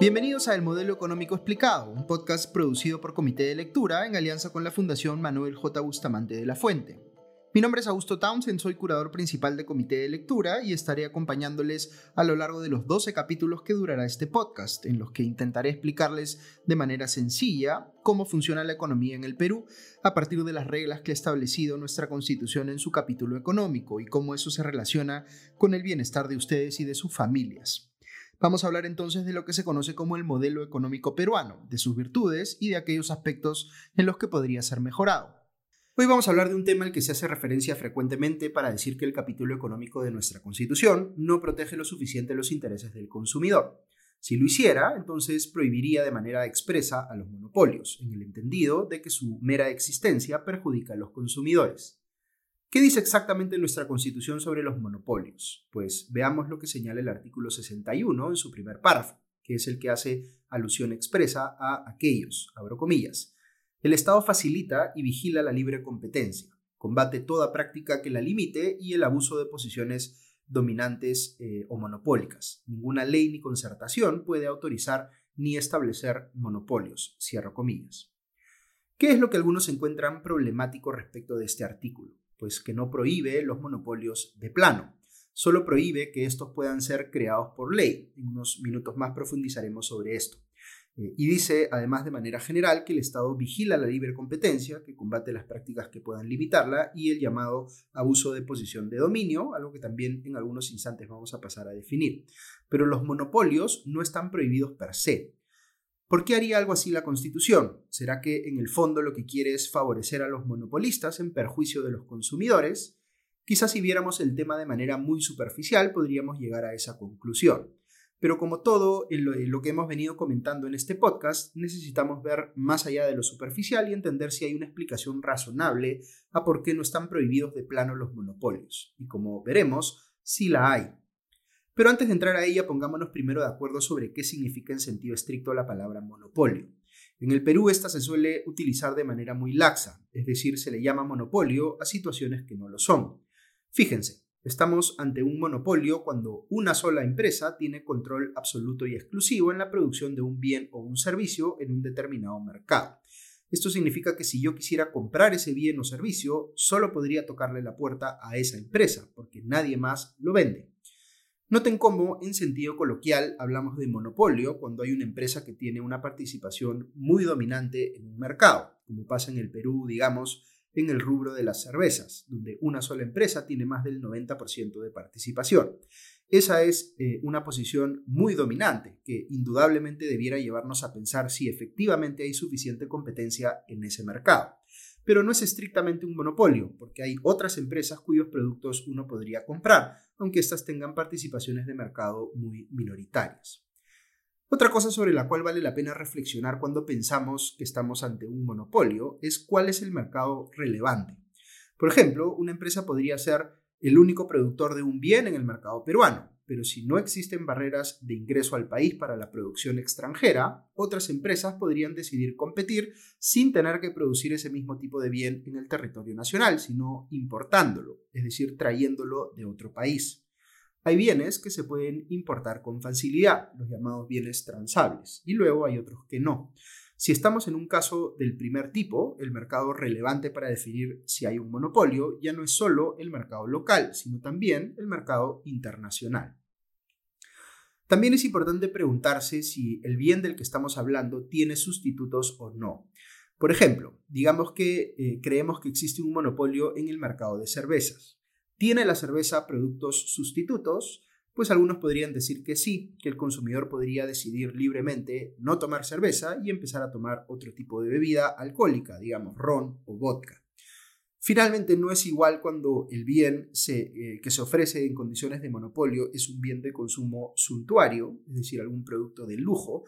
Bienvenidos a El Modelo Económico Explicado, un podcast producido por Comité de Lectura en alianza con la Fundación Manuel J. Bustamante de la Fuente. Mi nombre es Augusto Townsend, soy curador principal de Comité de Lectura y estaré acompañándoles a lo largo de los 12 capítulos que durará este podcast, en los que intentaré explicarles de manera sencilla cómo funciona la economía en el Perú a partir de las reglas que ha establecido nuestra Constitución en su capítulo económico y cómo eso se relaciona con el bienestar de ustedes y de sus familias. Vamos a hablar entonces de lo que se conoce como el modelo económico peruano, de sus virtudes y de aquellos aspectos en los que podría ser mejorado. Hoy vamos a hablar de un tema al que se hace referencia frecuentemente para decir que el capítulo económico de nuestra Constitución no protege lo suficiente los intereses del consumidor. Si lo hiciera, entonces prohibiría de manera expresa a los monopolios, en el entendido de que su mera existencia perjudica a los consumidores. ¿Qué dice exactamente nuestra Constitución sobre los monopolios? Pues veamos lo que señala el artículo 61 en su primer párrafo, que es el que hace alusión expresa a aquellos, abro comillas. El Estado facilita y vigila la libre competencia, combate toda práctica que la limite y el abuso de posiciones dominantes eh, o monopólicas. Ninguna ley ni concertación puede autorizar ni establecer monopolios, cierro comillas. ¿Qué es lo que algunos encuentran problemático respecto de este artículo? Pues que no prohíbe los monopolios de plano, solo prohíbe que estos puedan ser creados por ley. En unos minutos más profundizaremos sobre esto. Eh, y dice, además, de manera general, que el Estado vigila la libre competencia, que combate las prácticas que puedan limitarla, y el llamado abuso de posición de dominio, algo que también en algunos instantes vamos a pasar a definir. Pero los monopolios no están prohibidos per se. ¿Por qué haría algo así la Constitución? ¿Será que en el fondo lo que quiere es favorecer a los monopolistas en perjuicio de los consumidores? Quizás si viéramos el tema de manera muy superficial podríamos llegar a esa conclusión. Pero como todo en lo, que hemos venido comentando en este podcast, necesitamos ver más allá de lo superficial y entender si hay una explicación razonable a por qué no están prohibidos de plano los monopolios. Y como veremos, sí la hay. Pero antes de entrar a ella, pongámonos primero de acuerdo sobre qué significa en sentido estricto la palabra monopolio. En el Perú esta se suele utilizar de manera muy laxa, es decir, se le llama monopolio a situaciones que no lo son. Fíjense, estamos ante un monopolio cuando una sola empresa tiene control absoluto y exclusivo en la producción de un bien o un servicio en un determinado mercado. Esto significa que si yo quisiera comprar ese bien o servicio, solo podría tocarle la puerta a esa empresa, porque nadie más lo vende. Noten cómo, en sentido coloquial, hablamos de monopolio cuando hay una empresa que tiene una participación muy dominante en un mercado, como pasa en el Perú, digamos, en el rubro de las cervezas, donde una sola empresa tiene más del 90% de participación. Esa es eh, una posición muy dominante que indudablemente debiera llevarnos a pensar si efectivamente hay suficiente competencia en ese mercado pero no es estrictamente un monopolio, porque hay otras empresas cuyos productos uno podría comprar, aunque éstas tengan participaciones de mercado muy minoritarias. Otra cosa sobre la cual vale la pena reflexionar cuando pensamos que estamos ante un monopolio es cuál es el mercado relevante. Por ejemplo, una empresa podría ser el único productor de un bien en el mercado peruano, pero si no existen barreras de ingreso al país para la producción extranjera, otras empresas podrían decidir competir sin tener que producir ese mismo tipo de bien en el territorio nacional, sino importándolo, es decir, trayéndolo de otro país. Hay bienes que se pueden importar con facilidad, los llamados bienes transables, y luego hay otros que no. Si estamos en un caso del primer tipo, el mercado relevante para definir si hay un monopolio ya no es solo el mercado local, sino también el mercado internacional. También es importante preguntarse si el bien del que estamos hablando tiene sustitutos o no. Por ejemplo, digamos que eh, creemos que existe un monopolio en el mercado de cervezas. ¿Tiene la cerveza productos sustitutos? Pues algunos podrían decir que sí, que el consumidor podría decidir libremente no tomar cerveza y empezar a tomar otro tipo de bebida alcohólica, digamos ron o vodka. Finalmente, no es igual cuando el bien eh, que se ofrece en condiciones de monopolio es un bien de consumo suntuario, es decir, algún producto de lujo,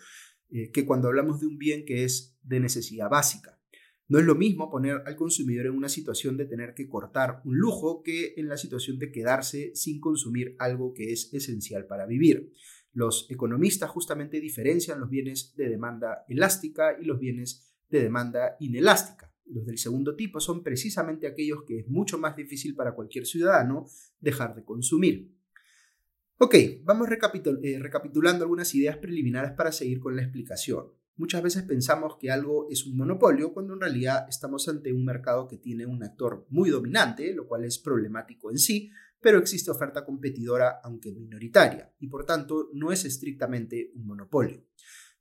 eh, que cuando hablamos de un bien que es de necesidad básica. No es lo mismo poner al consumidor en una situación de tener que cortar un lujo que en la situación de quedarse sin consumir algo que es esencial para vivir. Los economistas justamente diferencian los bienes de demanda elástica y los bienes de demanda inelástica. Los del segundo tipo son precisamente aquellos que es mucho más difícil para cualquier ciudadano dejar de consumir. Ok, vamos eh, recapitulando algunas ideas preliminares para seguir con la explicación. Muchas veces pensamos que algo es un monopolio cuando en realidad estamos ante un mercado que tiene un actor muy dominante, lo cual es problemático en sí, pero existe oferta competidora aunque minoritaria y por tanto no es estrictamente un monopolio.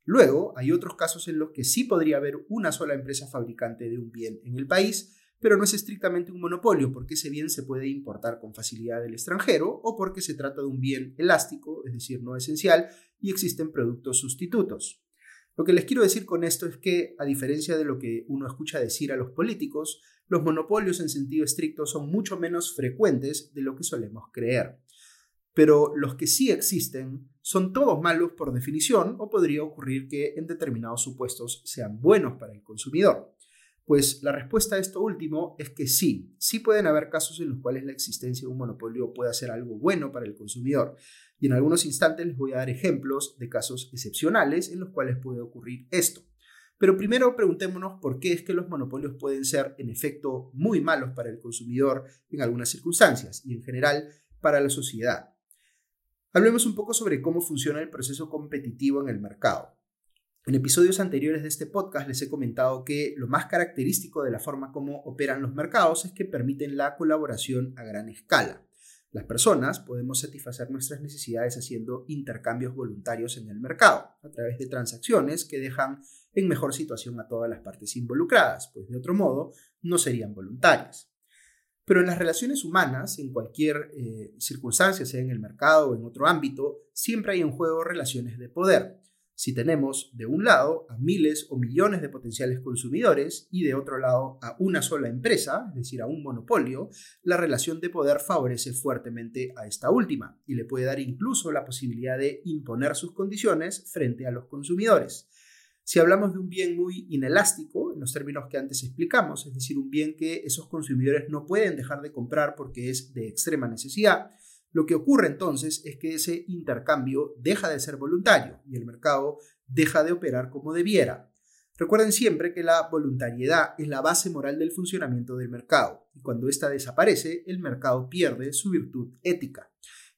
Luego, hay otros casos en los que sí podría haber una sola empresa fabricante de un bien en el país, pero no es estrictamente un monopolio porque ese bien se puede importar con facilidad del extranjero o porque se trata de un bien elástico, es decir, no esencial, y existen productos sustitutos. Lo que les quiero decir con esto es que, a diferencia de lo que uno escucha decir a los políticos, los monopolios en sentido estricto son mucho menos frecuentes de lo que solemos creer. Pero los que sí existen son todos malos por definición o podría ocurrir que en determinados supuestos sean buenos para el consumidor. Pues la respuesta a esto último es que sí, sí pueden haber casos en los cuales la existencia de un monopolio pueda ser algo bueno para el consumidor, y en algunos instantes les voy a dar ejemplos de casos excepcionales en los cuales puede ocurrir esto. Pero primero preguntémonos por qué es que los monopolios pueden ser en efecto muy malos para el consumidor en algunas circunstancias y en general para la sociedad. Hablemos un poco sobre cómo funciona el proceso competitivo en el mercado. En episodios anteriores de este podcast les he comentado que lo más característico de la forma como operan los mercados es que permiten la colaboración a gran escala. Las personas podemos satisfacer nuestras necesidades haciendo intercambios voluntarios en el mercado, a través de transacciones que dejan en mejor situación a todas las partes involucradas, pues de otro modo no serían voluntarias. Pero en las relaciones humanas, en cualquier eh, circunstancia, sea en el mercado o en otro ámbito, siempre hay en juego relaciones de poder si tenemos de un lado a miles o millones de potenciales consumidores y de otro lado a una sola empresa, es decir, a un monopolio, la relación de poder favorece fuertemente a esta última y le puede dar incluso la posibilidad de imponer sus condiciones frente a los consumidores. Si hablamos de un bien muy inelástico, en los términos que antes explicamos, es decir, un bien que esos consumidores no pueden dejar de comprar porque es de extrema necesidad, lo que ocurre entonces es que ese intercambio deja de ser voluntario y el mercado deja de operar como debiera. Recuerden siempre que la voluntariedad es la base moral del funcionamiento del mercado y cuando ésta desaparece, el mercado pierde su virtud ética.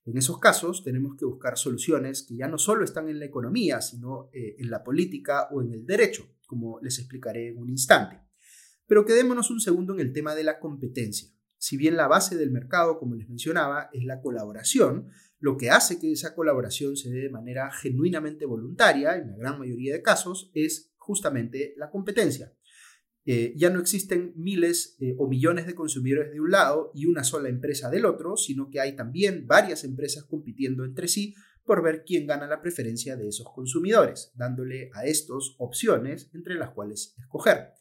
En esos casos tenemos que buscar soluciones que ya no solo están en la economía, sino eh, en la política o en el derecho, como les explicaré en un instante. Pero quedémonos un segundo en el tema de la competencia. Si bien la base del mercado, como les mencionaba, es la colaboración, lo que hace que esa colaboración se dé de manera genuinamente voluntaria, en la gran mayoría de casos, es justamente la competencia. Eh, ya no existen miles eh, o millones de consumidores de un lado y una sola empresa del otro, sino que hay también varias empresas compitiendo entre sí por ver quién gana la preferencia de esos consumidores, dándole a estos opciones entre las cuales escoger.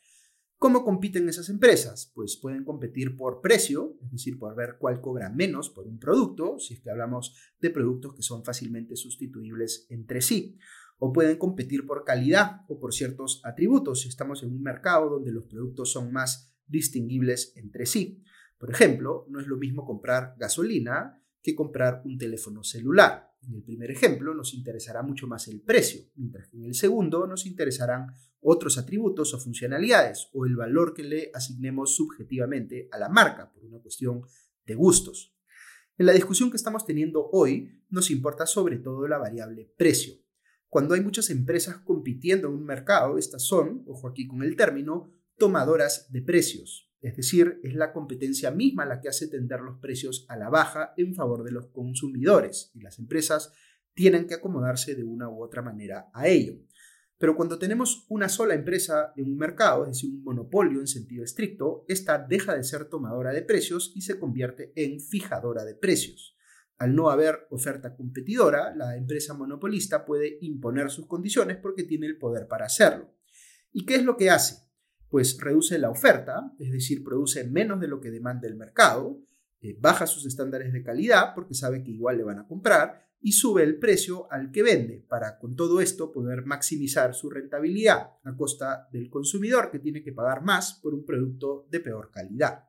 ¿Cómo compiten esas empresas? Pues pueden competir por precio, es decir, por ver cuál cobra menos por un producto, si es que hablamos de productos que son fácilmente sustituibles entre sí. O pueden competir por calidad o por ciertos atributos, si estamos en un mercado donde los productos son más distinguibles entre sí. Por ejemplo, no es lo mismo comprar gasolina que comprar un teléfono celular. En el primer ejemplo nos interesará mucho más el precio, mientras que en el segundo nos interesarán otros atributos o funcionalidades o el valor que le asignemos subjetivamente a la marca por una cuestión de gustos. En la discusión que estamos teniendo hoy nos importa sobre todo la variable precio. Cuando hay muchas empresas compitiendo en un mercado, estas son, ojo aquí con el término, tomadoras de precios. Es decir, es la competencia misma la que hace tender los precios a la baja en favor de los consumidores y las empresas tienen que acomodarse de una u otra manera a ello. Pero cuando tenemos una sola empresa en un mercado, es decir, un monopolio en sentido estricto, esta deja de ser tomadora de precios y se convierte en fijadora de precios. Al no haber oferta competidora, la empresa monopolista puede imponer sus condiciones porque tiene el poder para hacerlo. ¿Y qué es lo que hace? Pues reduce la oferta, es decir, produce menos de lo que demanda el mercado, eh, baja sus estándares de calidad porque sabe que igual le van a comprar y sube el precio al que vende para con todo esto poder maximizar su rentabilidad a costa del consumidor que tiene que pagar más por un producto de peor calidad.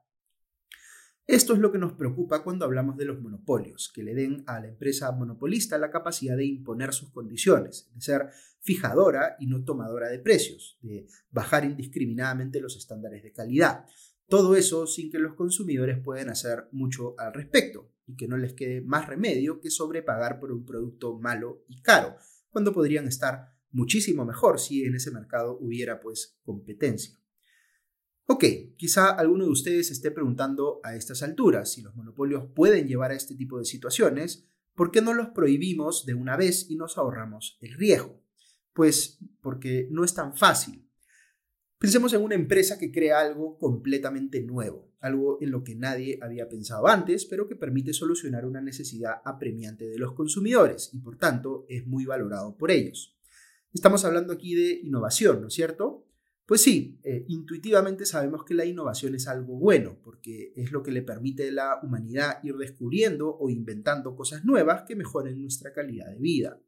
Esto es lo que nos preocupa cuando hablamos de los monopolios, que le den a la empresa monopolista la capacidad de imponer sus condiciones, de ser fijadora y no tomadora de precios, de bajar indiscriminadamente los estándares de calidad. Todo eso sin que los consumidores puedan hacer mucho al respecto y que no les quede más remedio que sobrepagar por un producto malo y caro, cuando podrían estar muchísimo mejor si en ese mercado hubiera pues competencia. Ok, quizá alguno de ustedes esté preguntando a estas alturas si los monopolios pueden llevar a este tipo de situaciones, ¿por qué no los prohibimos de una vez y nos ahorramos el riesgo? Pues porque no es tan fácil. Pensemos en una empresa que crea algo completamente nuevo, algo en lo que nadie había pensado antes, pero que permite solucionar una necesidad apremiante de los consumidores y por tanto es muy valorado por ellos. Estamos hablando aquí de innovación, ¿no es cierto? Pues sí, eh, intuitivamente sabemos que la innovación es algo bueno, porque es lo que le permite a la humanidad ir descubriendo o inventando cosas nuevas que mejoren nuestra calidad de vida.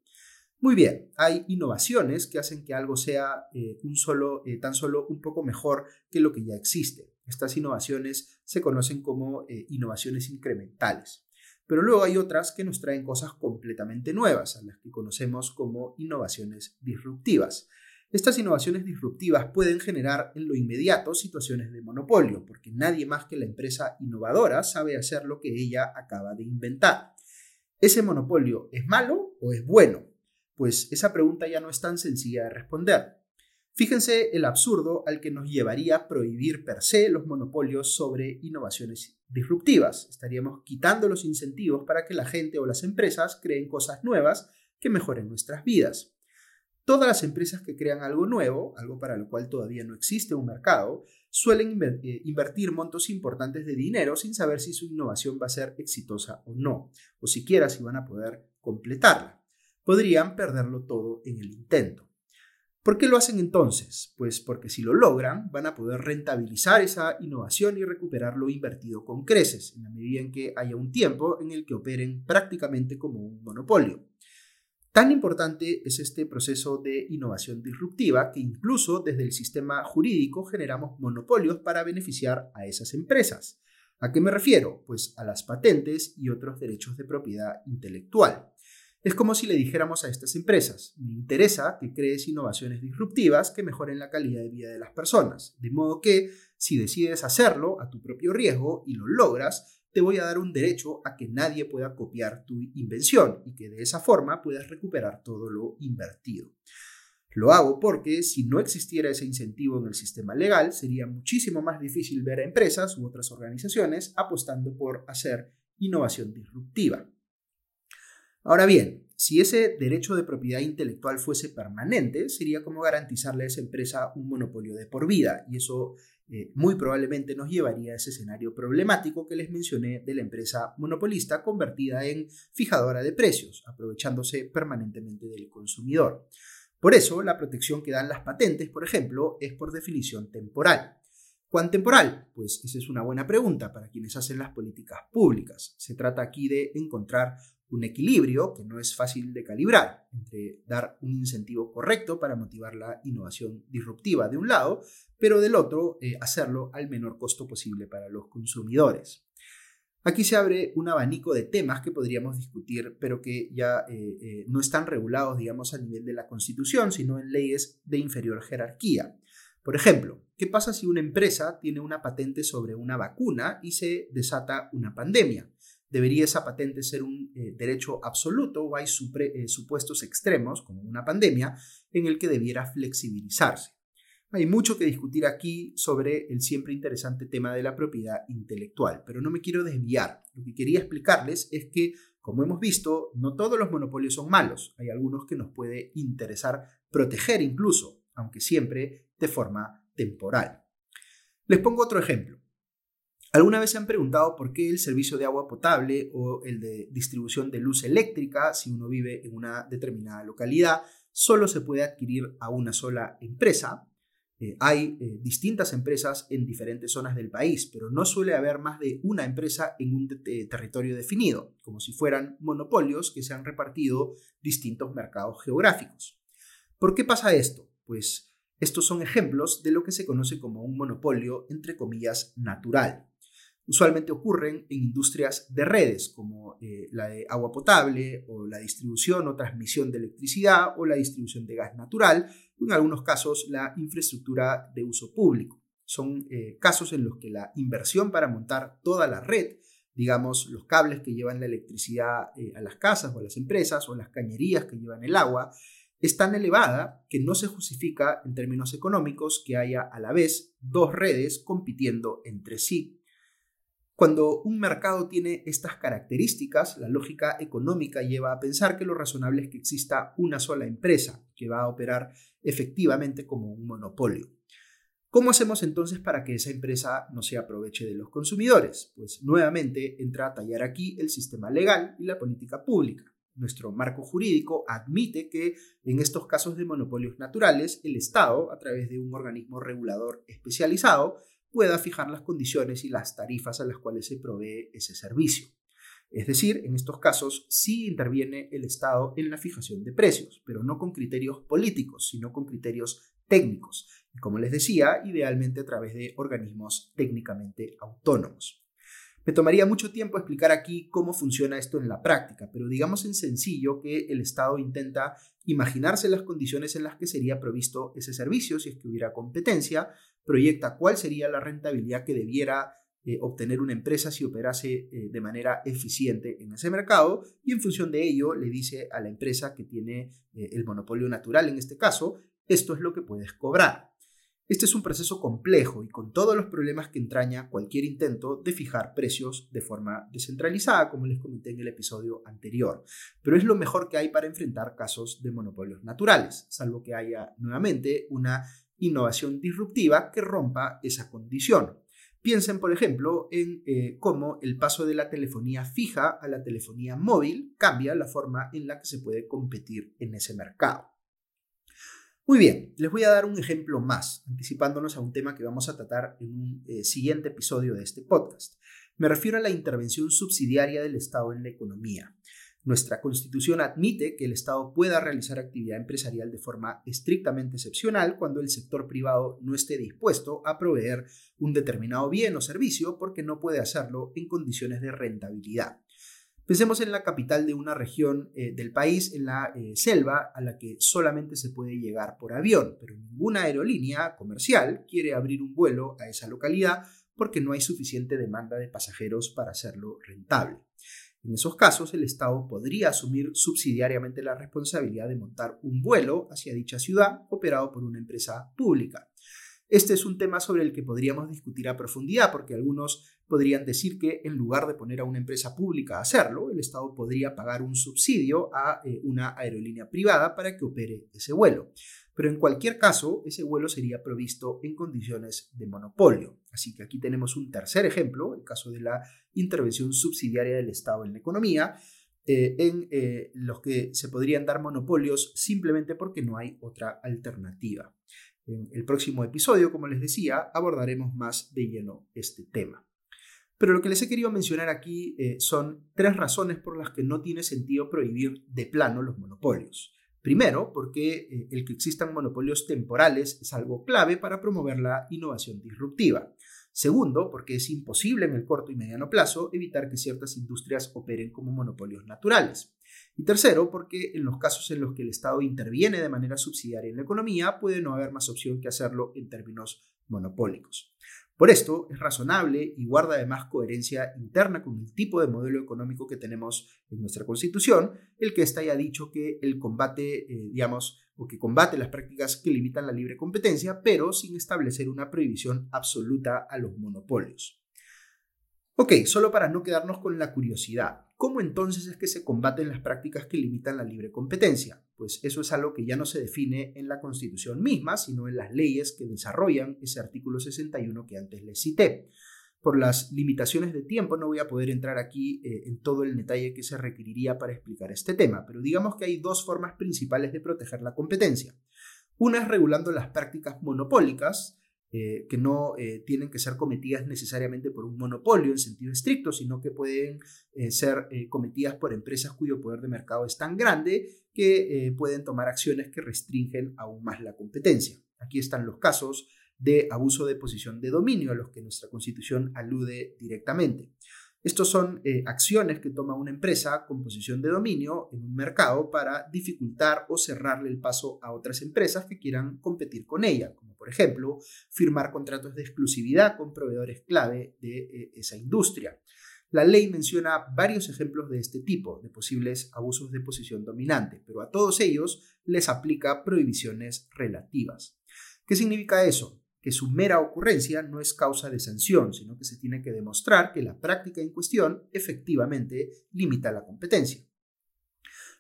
Muy bien, hay innovaciones que hacen que algo sea eh, eh, tan solo un poco mejor que lo que ya existe. Estas innovaciones se conocen como innovaciones incrementales. Pero luego hay otras que nos traen cosas completamente nuevas, a las que conocemos como innovaciones disruptivas. Estas innovaciones disruptivas pueden generar en lo inmediato situaciones de monopolio, porque nadie más que la empresa innovadora sabe hacer lo que ella acaba de inventar. ¿Ese monopolio es malo o es bueno? Pues esa pregunta ya no es tan sencilla de responder. Fíjense el absurdo al que nos llevaría prohibir per se los monopolios sobre innovaciones disruptivas. Estaríamos quitando los incentivos para que la gente o las empresas creen cosas nuevas que mejoren nuestras vidas. Todas las empresas que crean algo nuevo, algo para lo cual todavía no existe un mercado, suelen eh, invertir montos importantes de dinero sin saber si su innovación va a ser exitosa o no, o siquiera si van a poder completarla. Podrían perderlo todo en el intento. ¿Por qué lo hacen entonces? Pues porque si lo logran, van a poder rentabilizar esa innovación y recuperar lo invertido con creces, en la medida en que haya un tiempo en el que operen prácticamente como un monopolio. Tan importante es este proceso de innovación disruptiva que incluso desde el sistema jurídico generamos monopolios para beneficiar a esas empresas. ¿A qué me refiero? Pues a las patentes y otros derechos de propiedad intelectual. Es como si le dijéramos a estas empresas, me interesa que crees innovaciones disruptivas que mejoren la calidad de vida de las personas, de modo que si decides hacerlo a tu propio riesgo y lo logras, te voy a dar un derecho a que nadie pueda copiar tu invención y que de esa forma puedas recuperar todo lo invertido. Lo hago porque si no existiera ese incentivo en el sistema legal, sería muchísimo más difícil ver a empresas u otras organizaciones apostando por hacer innovación disruptiva. Ahora bien, si ese derecho de propiedad intelectual fuese permanente, sería como garantizarle a esa empresa un monopolio de por vida, y eso eh, muy probablemente nos llevaría a ese escenario problemático que les mencioné de la empresa monopolista convertida en fijadora de precios, aprovechándose permanentemente del consumidor. Por eso, la protección que dan las patentes, por ejemplo, es por definición temporal. ¿Cuán temporal? Pues esa es una buena pregunta para quienes hacen las políticas públicas. Se trata aquí de encontrar un equilibrio que no es fácil de calibrar entre dar un incentivo correcto para motivar la innovación disruptiva de un lado, pero del otro eh, hacerlo al menor costo posible para los consumidores. Aquí se abre un abanico de temas que podríamos discutir, pero que ya eh, eh, no están regulados, digamos, a nivel de la Constitución, sino en leyes de inferior jerarquía. Por ejemplo, ¿qué pasa si una empresa tiene una patente sobre una vacuna y se desata una pandemia? ¿Debería esa patente ser un eh, derecho absoluto o hay eh, supuestos extremos, como una pandemia, en el que debiera flexibilizarse? Hay mucho que discutir aquí sobre el siempre interesante tema de la propiedad intelectual, pero no me quiero desviar. Lo que quería explicarles es que, como hemos visto, no todos los monopolios son malos. Hay algunos que nos puede interesar proteger incluso, aunque siempre de forma temporal. Les pongo otro ejemplo. ¿Alguna vez se han preguntado por qué el servicio de agua potable o el de distribución de luz eléctrica, si uno vive en una determinada localidad, solo se puede adquirir a una sola empresa? Eh, hay eh, distintas empresas en diferentes zonas del país, pero no suele haber más de una empresa en un territorio definido, como si fueran monopolios que se han repartido distintos mercados geográficos. ¿Por qué pasa esto? Pues estos son ejemplos de lo que se conoce como un monopolio, entre comillas, natural usualmente ocurren en industrias de redes, como eh, la de agua potable o la distribución o transmisión de electricidad o la distribución de gas natural, o en algunos casos la infraestructura de uso público. Son eh, casos en los que la inversión para montar toda la red, digamos los cables que llevan la electricidad eh, a las casas o a las empresas o las cañerías que llevan el agua, es tan elevada que no se justifica en términos económicos que haya a la vez dos redes compitiendo entre sí. Cuando un mercado tiene estas características, la lógica económica lleva a pensar que lo razonable es que exista una sola empresa que va a operar efectivamente como un monopolio. ¿Cómo hacemos entonces para que esa empresa no se aproveche de los consumidores? Pues nuevamente entra a tallar aquí el sistema legal y la política pública. Nuestro marco jurídico admite que en estos casos de monopolios naturales, el Estado, a través de un organismo regulador especializado, pueda fijar las condiciones y las tarifas a las cuales se provee ese servicio. Es decir, en estos casos sí interviene el Estado en la fijación de precios, pero no con criterios políticos, sino con criterios técnicos. Como les decía, idealmente a través de organismos técnicamente autónomos. Me tomaría mucho tiempo explicar aquí cómo funciona esto en la práctica, pero digamos en sencillo que el Estado intenta imaginarse las condiciones en las que sería provisto ese servicio si es que hubiera competencia, proyecta cuál sería la rentabilidad que debiera eh, obtener una empresa si operase eh, de manera eficiente en ese mercado y en función de ello le dice a la empresa que tiene eh, el monopolio natural en este caso, esto es lo que puedes cobrar. Este es un proceso complejo y con todos los problemas que entraña cualquier intento de fijar precios de forma descentralizada, como les comenté en el episodio anterior. Pero es lo mejor que hay para enfrentar casos de monopolios naturales, salvo que haya nuevamente una innovación disruptiva que rompa esa condición. Piensen, por ejemplo, en eh, cómo el paso de la telefonía fija a la telefonía móvil cambia la forma en la que se puede competir en ese mercado. Muy bien, les voy a dar un ejemplo más, anticipándonos a un tema que vamos a tratar en un eh, siguiente episodio de este podcast. Me refiero a la intervención subsidiaria del Estado en la economía. Nuestra constitución admite que el Estado pueda realizar actividad empresarial de forma estrictamente excepcional cuando el sector privado no esté dispuesto a proveer un determinado bien o servicio porque no puede hacerlo en condiciones de rentabilidad. Pensemos en la capital de una región eh, del país, en la eh, selva, a la que solamente se puede llegar por avión, pero ninguna aerolínea comercial quiere abrir un vuelo a esa localidad porque no hay suficiente demanda de pasajeros para hacerlo rentable. En esos casos, el Estado podría asumir subsidiariamente la responsabilidad de montar un vuelo hacia dicha ciudad operado por una empresa pública. Este es un tema sobre el que podríamos discutir a profundidad porque algunos podrían decir que en lugar de poner a una empresa pública a hacerlo, el Estado podría pagar un subsidio a eh, una aerolínea privada para que opere ese vuelo pero en cualquier caso ese vuelo sería provisto en condiciones de monopolio. Así que aquí tenemos un tercer ejemplo, el caso de la intervención subsidiaria del Estado en la economía, eh, en eh, los que se podrían dar monopolios simplemente porque no hay otra alternativa. En el próximo episodio, como les decía, abordaremos más de lleno este tema. Pero lo que les he querido mencionar aquí eh, son tres razones por las que no tiene sentido prohibir de plano los monopolios. Primero, porque eh, el que existan monopolios temporales es algo clave para promover la innovación disruptiva. Segundo, porque es imposible en el corto y mediano plazo evitar que ciertas industrias operen como monopolios naturales. Y tercero, porque en los casos en los que el Estado interviene de manera subsidiaria en la economía, puede no haber más opción que hacerlo en términos monopólicos. Por esto es razonable y guarda además coherencia interna con el tipo de modelo económico que tenemos en nuestra Constitución, el que está haya dicho que el combate, eh, digamos, o que combate las prácticas que limitan la libre competencia, pero sin establecer una prohibición absoluta a los monopolios. Ok, solo para no quedarnos con la curiosidad, ¿cómo entonces es que se combaten las prácticas que limitan la libre competencia? Pues eso es algo que ya no se define en la Constitución misma, sino en las leyes que desarrollan ese artículo 61 que antes les cité. Por las limitaciones de tiempo no voy a poder entrar aquí eh, en todo el detalle que se requeriría para explicar este tema, pero digamos que hay dos formas principales de proteger la competencia. Una es regulando las prácticas monopólicas, eh, que no eh, tienen que ser cometidas necesariamente por un monopolio en sentido estricto, sino que pueden eh, ser cometidas por empresas cuyo poder de mercado es tan grande que pueden tomar acciones que restringen aún más la competencia. Aquí están los casos de abuso de posición de dominio a los que nuestra constitución alude directamente. Estos son eh, acciones que toma una empresa con posición de dominio en un mercado para dificultar o cerrarle el paso a otras empresas que quieran competir con ella, como por ejemplo firmar contratos de exclusividad con proveedores clave de eh, esa industria. La ley menciona varios ejemplos de este tipo, de posibles abusos de posición dominante, pero a todos ellos les aplica prohibiciones relativas. ¿Qué significa eso? Que su mera ocurrencia no es causa de sanción, sino que se tiene que demostrar que la práctica en cuestión efectivamente limita la competencia.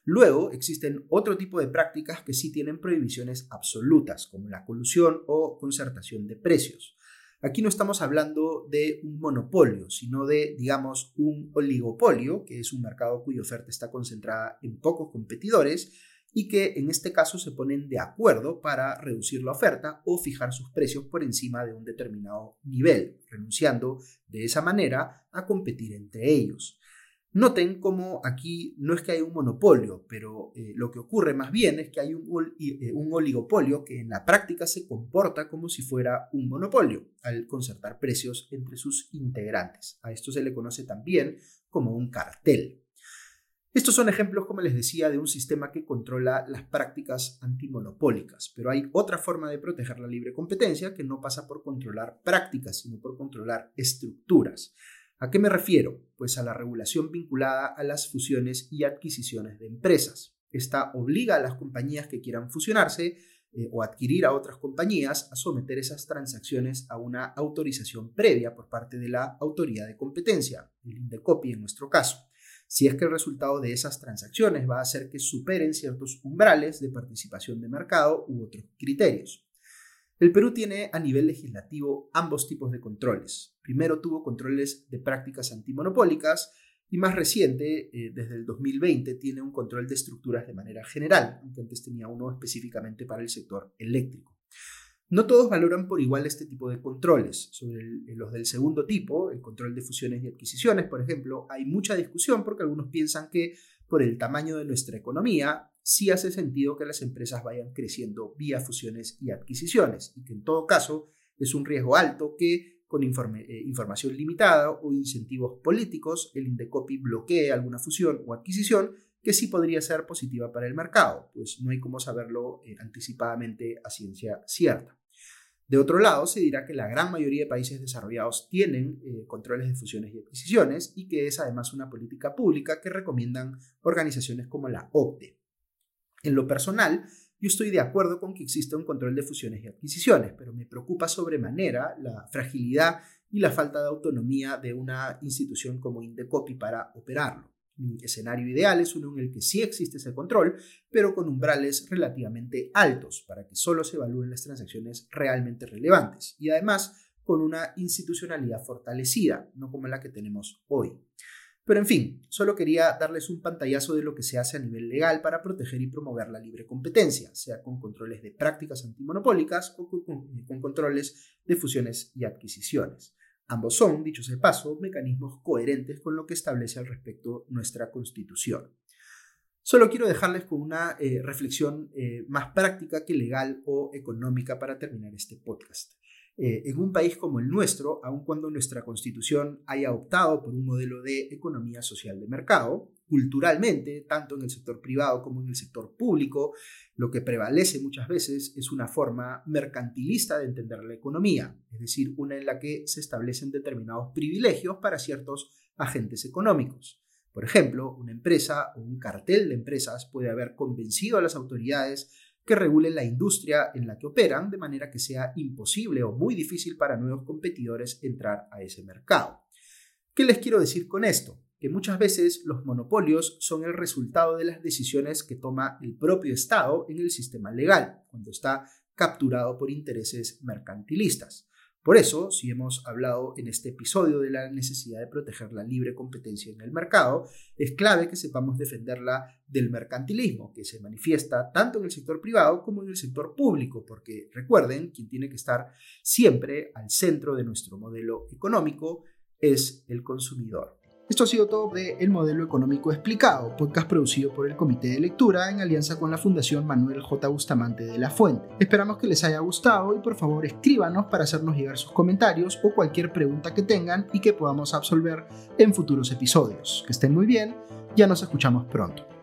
Luego existen otro tipo de prácticas que sí tienen prohibiciones absolutas, como la colusión o concertación de precios. Aquí no estamos hablando de un monopolio, sino de, digamos, un oligopolio, que es un mercado cuya oferta está concentrada en pocos competidores y que en este caso se ponen de acuerdo para reducir la oferta o fijar sus precios por encima de un determinado nivel, renunciando de esa manera a competir entre ellos. Noten cómo aquí no es que hay un monopolio, pero eh, lo que ocurre más bien es que hay eh, un, oligopolio que en la práctica se comporta como si fuera un monopolio al concertar precios entre sus integrantes. A esto se le conoce también como un cartel. Estos son ejemplos, como les decía, de un sistema que controla las prácticas antimonopólicas, pero hay otra forma de proteger la libre competencia que no pasa por controlar prácticas, sino por controlar estructuras. ¿A qué me refiero? Pues a la regulación vinculada a las fusiones y adquisiciones de empresas. Esta obliga a las compañías que quieran fusionarse eh, o adquirir a otras compañías a someter esas transacciones a una autorización previa por parte de la autoridad de competencia, el INDECOPI en nuestro caso si es que el resultado de esas transacciones va a hacer que superen ciertos umbrales de participación de mercado u otros criterios. El Perú tiene a nivel legislativo ambos tipos de controles. Primero tuvo controles de prácticas antimonopólicas y más reciente, eh, desde el 2020, tiene un control de estructuras de manera general, aunque antes tenía uno específicamente para el sector eléctrico. No todos valoran por igual este tipo de controles. Sobre los del segundo tipo, el control de fusiones y adquisiciones, por ejemplo, hay mucha discusión porque algunos piensan que por el tamaño de nuestra economía, sí hace sentido que las empresas vayan creciendo vía fusiones y adquisiciones y que en todo caso es un riesgo alto que con eh, información limitada o incentivos políticos el Indecopi bloquee alguna fusión o adquisición que sí podría ser positiva para el mercado, pues no hay cómo saberlo eh, anticipadamente a ciencia cierta. De otro lado, se dirá que la gran mayoría de países desarrollados tienen eh, controles de fusiones y adquisiciones y que es además una política pública que recomiendan organizaciones como la OCDE. En lo personal, yo estoy de acuerdo con que exista un control de fusiones y adquisiciones, pero me preocupa sobremanera la fragilidad y la falta de autonomía de una institución como Indecopi para operarlo. Mi escenario ideal es uno en el que sí existe ese control, pero con umbrales relativamente altos para que solo se evalúen las transacciones realmente relevantes y además con una institucionalidad fortalecida, no como la que tenemos hoy. Pero en fin, solo quería darles un pantallazo de lo que se hace a nivel legal para proteger y promover la libre competencia, sea con controles de prácticas antimonopólicas o con, controles de fusiones y adquisiciones. Ambos son, dicho sea de paso, mecanismos coherentes con lo que establece al respecto nuestra Constitución. Solo quiero dejarles con una eh, reflexión eh, más práctica que legal o económica para terminar este podcast. Eh, en un país como el nuestro, aun cuando nuestra constitución haya optado por un modelo de economía social de mercado, culturalmente, tanto en el sector privado como en el sector público, lo que prevalece muchas veces es una forma mercantilista de entender la economía, es decir, una en la que se establecen determinados privilegios para ciertos agentes económicos. Por ejemplo, una empresa o un cartel de empresas puede haber convencido a las autoridades que regulen la industria en la que operan, de manera que sea imposible o muy difícil para nuevos competidores entrar a ese mercado. ¿Qué les quiero decir con esto? Que muchas veces los monopolios son el resultado de las decisiones que toma el propio Estado en el sistema legal, cuando está capturado por intereses mercantilistas. Por eso, si hemos hablado en este episodio de la necesidad de proteger la libre competencia en el mercado, es clave que sepamos defenderla del mercantilismo, que se manifiesta tanto en el sector privado como en el sector público, porque recuerden, quien tiene que estar siempre al centro de nuestro modelo económico es el consumidor. Esto ha sido todo de El Modelo Económico Explicado, podcast producido por el Comité de Lectura en alianza con la Fundación Manuel J. Bustamante de la Fuente. Esperamos que les haya gustado y por favor escríbanos para hacernos llegar sus comentarios o cualquier pregunta que tengan y que podamos absolver en futuros episodios. Que estén muy bien, ya nos escuchamos pronto.